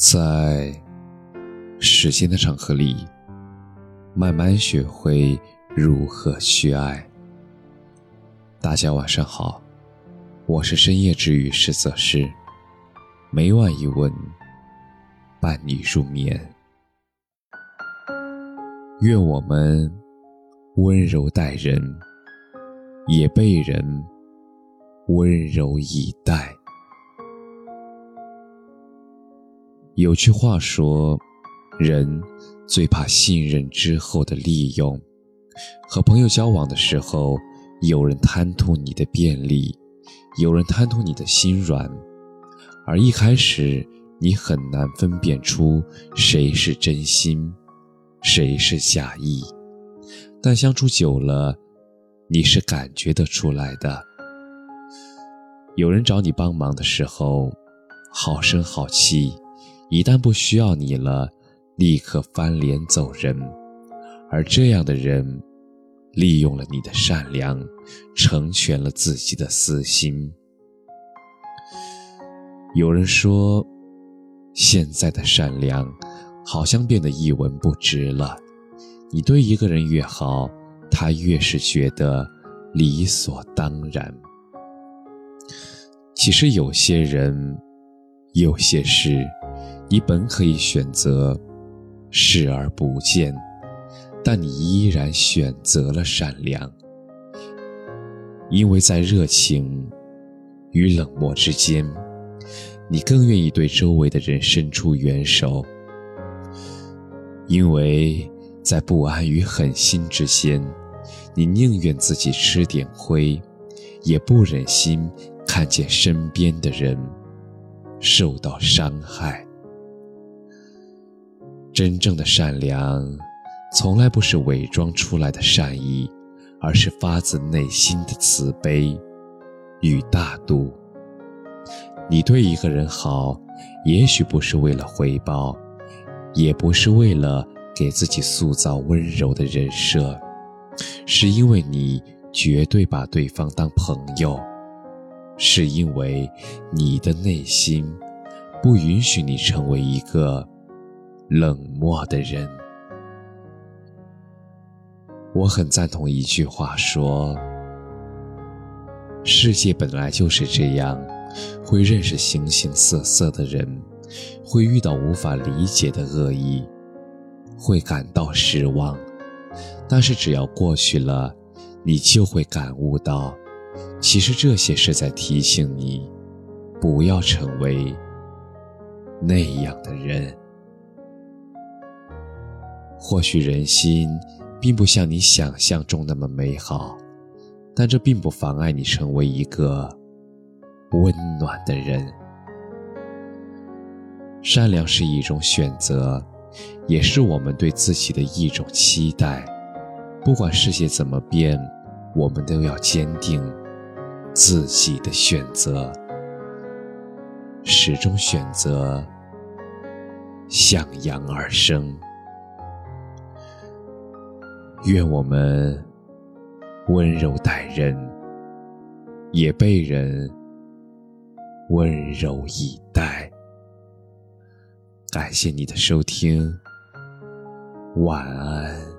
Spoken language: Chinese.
在时间的长河里，慢慢学会如何去爱。大家晚上好，我是深夜治愈师泽师，每晚一问，伴你入眠。愿我们温柔待人，也被人温柔以待。有句话说，人最怕信任之后的利用。和朋友交往的时候，有人贪图你的便利，有人贪图你的心软，而一开始你很难分辨出谁是真心，谁是假意。但相处久了，你是感觉得出来的。有人找你帮忙的时候，好声好气。一旦不需要你了，立刻翻脸走人。而这样的人，利用了你的善良，成全了自己的私心。有人说，现在的善良，好像变得一文不值了。你对一个人越好，他越是觉得理所当然。其实有些人，有些事。你本可以选择视而不见，但你依然选择了善良，因为在热情与冷漠之间，你更愿意对周围的人伸出援手；因为在不安与狠心之间，你宁愿自己吃点亏，也不忍心看见身边的人受到伤害。真正的善良，从来不是伪装出来的善意，而是发自内心的慈悲与大度。你对一个人好，也许不是为了回报，也不是为了给自己塑造温柔的人设，是因为你绝对把对方当朋友，是因为你的内心不允许你成为一个。冷漠的人，我很赞同一句话说：“世界本来就是这样，会认识形形色色的人，会遇到无法理解的恶意，会感到失望。但是只要过去了，你就会感悟到，其实这些是在提醒你，不要成为那样的人。”或许人心并不像你想象中那么美好，但这并不妨碍你成为一个温暖的人。善良是一种选择，也是我们对自己的一种期待。不管世界怎么变，我们都要坚定自己的选择，始终选择向阳而生。愿我们温柔待人，也被人温柔以待。感谢你的收听，晚安。